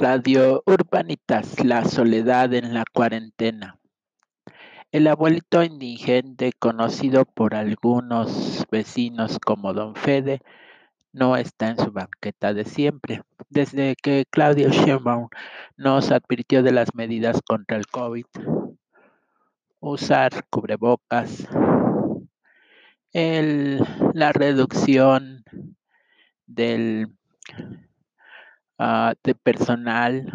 Radio Urbanitas, la soledad en la cuarentena. El abuelito indigente, conocido por algunos vecinos como Don Fede, no está en su banqueta de siempre. Desde que Claudio Sheinbaum nos advirtió de las medidas contra el COVID, usar cubrebocas, la reducción del Ah, de personal,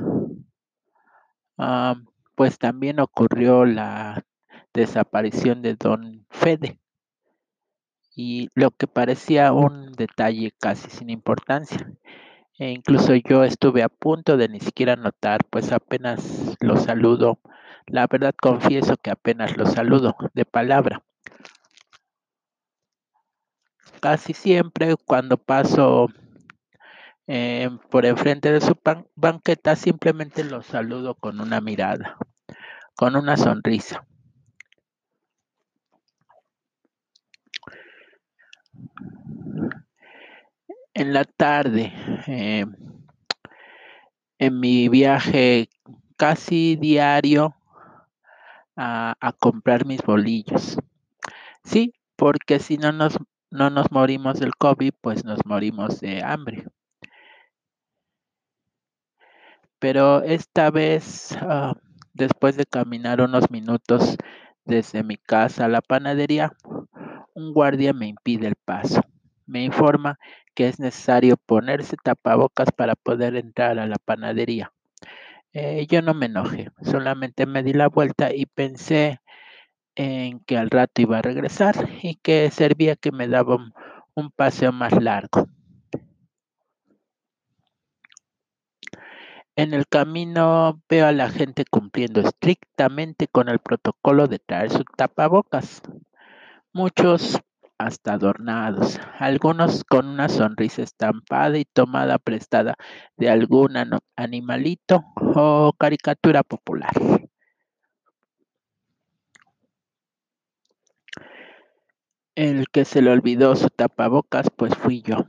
ah, pues también ocurrió la desaparición de don Fede y lo que parecía un detalle casi sin importancia. E incluso yo estuve a punto de ni siquiera notar, pues apenas lo saludo. La verdad confieso que apenas lo saludo de palabra. Casi siempre cuando paso eh, por enfrente de su banqueta, simplemente lo saludo con una mirada, con una sonrisa. En la tarde, eh, en mi viaje casi diario a, a, comprar mis bolillos. Sí, porque si no nos, no nos morimos del COVID, pues nos morimos de hambre. Pero esta vez, ah, después de caminar unos minutos desde mi casa a la panadería, un guardia me impide el paso. Me informa que es necesario ponerse tapabocas para poder entrar a la panadería. Eh, yo no me enojé, solamente me di la vuelta y pensé en que al rato iba a regresar y que servía que me daba un paseo más largo. En el camino veo a la gente cumpliendo estrictamente con el protocolo de traer su tapabocas. Muchos hasta adornados, algunos con una sonrisa estampada y tomada prestada de algún animalito o caricatura popular. El que se le olvidó su tapabocas, pues fui yo.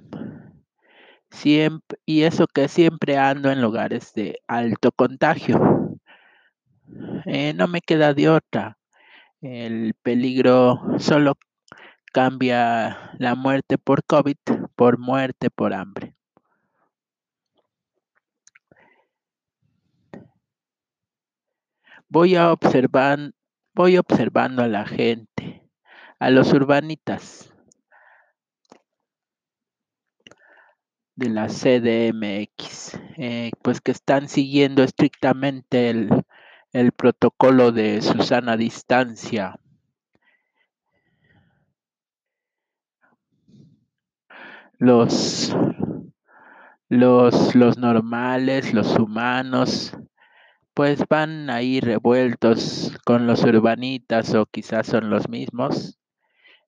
Siempre, y eso que siempre ando en lugares de alto contagio. Eh, no me queda de otra. El peligro solo cambia la muerte por COVID por muerte por hambre. Voy a observar, voy observando a la gente, a los urbanitas, de la CDMX, eh, pues que están siguiendo estrictamente el, el protocolo de Susana Distancia. Los, los, los normales, los humanos, pues van ahí revueltos con los urbanitas o quizás son los mismos.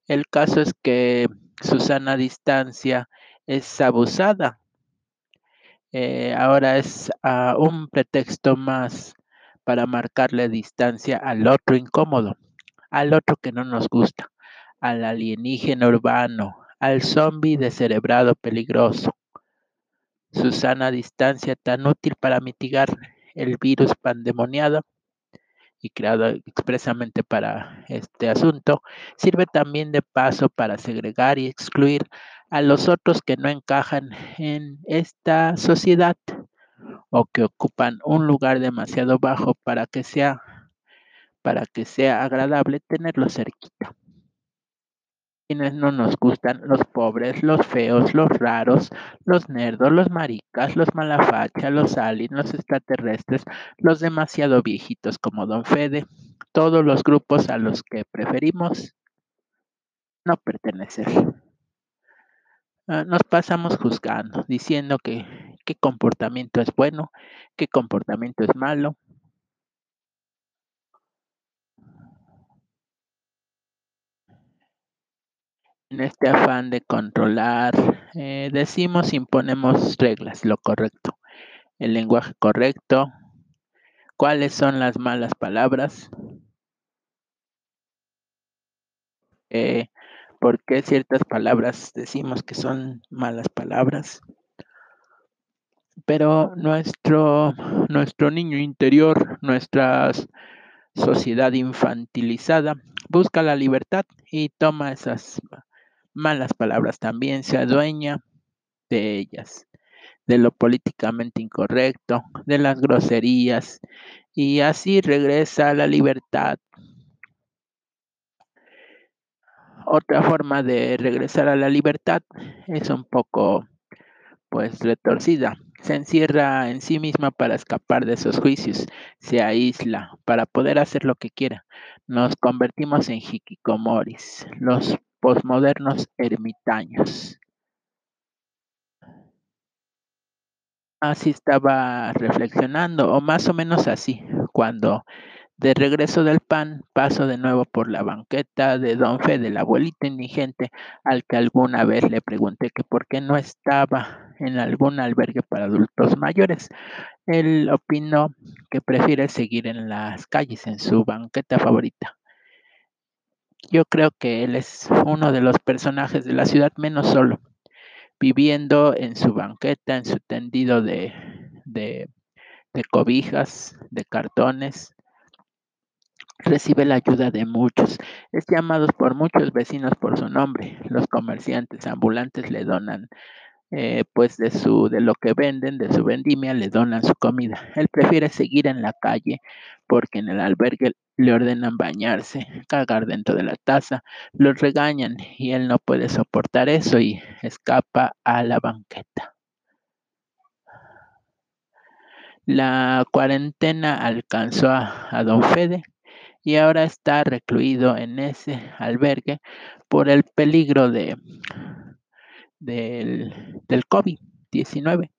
El caso es que Susana Distancia es abusada. Eh, ahora es ah, un pretexto más para marcarle distancia al otro incómodo, al otro que no nos gusta, al alienígena urbano, al zombie descerebrado peligroso. Susana distancia tan útil para mitigar el virus pandemoniado y creado expresamente para este asunto, sirve también de paso para segregar y excluir a los otros que no encajan en esta sociedad o que ocupan un lugar demasiado bajo para que sea para que sea agradable tenerlos cerquita. Quienes no nos gustan, los pobres, los feos, los raros, los nerdos, los maricas, los malafachas, los aliens, los extraterrestres, los demasiado viejitos como Don Fede, todos los grupos a los que preferimos no pertenecer. Ah, nos pasamos juzgando, diciendo que qué comportamiento es bueno, qué comportamiento es malo. En este afán de controlar, eh, decimos, imponemos reglas, lo correcto, el lenguaje correcto, cuáles son las malas palabras, eh, por qué ciertas palabras decimos que son malas palabras, pero nuestro, nuestro niño interior, nuestra sociedad infantilizada, busca la libertad y toma esas malas palabras también, se adueña de ellas, de lo políticamente incorrecto, de las groserías, y así regresa a la libertad. Otra forma de regresar a la libertad es un poco pues retorcida. Se encierra en sí misma para escapar de esos juicios, se aísla para poder hacer lo que quiera. Nos convertimos en hikikomoris, los posmodernos ermitaños. Así estaba reflexionando, o más o menos así, cuando de regreso del pan paso de nuevo por la banqueta de don Fede, el abuelito indigente, al que alguna vez le pregunté que por qué no estaba en algún albergue para adultos mayores. Él opinó que prefiere seguir en las calles, en su banqueta favorita. Yo creo que él es uno de los personajes de la ciudad menos solo viviendo en su banqueta, en su tendido de, de, cobijas, de cartones. Recibe la ayuda de muchos. Es llamado por muchos vecinos por su nombre. Los comerciantes ambulantes le donan eh, pues de su de lo que venden, de su vendimia, le donan su comida. Él prefiere seguir en la calle porque en el albergue le ordenan bañarse, cagar dentro de la taza, lo regañan y él no puede soportar eso y escapa a la banqueta. La cuarentena alcanzó a, a don Fede y ahora está recluido en ese albergue por el peligro de, del, del COVID-19.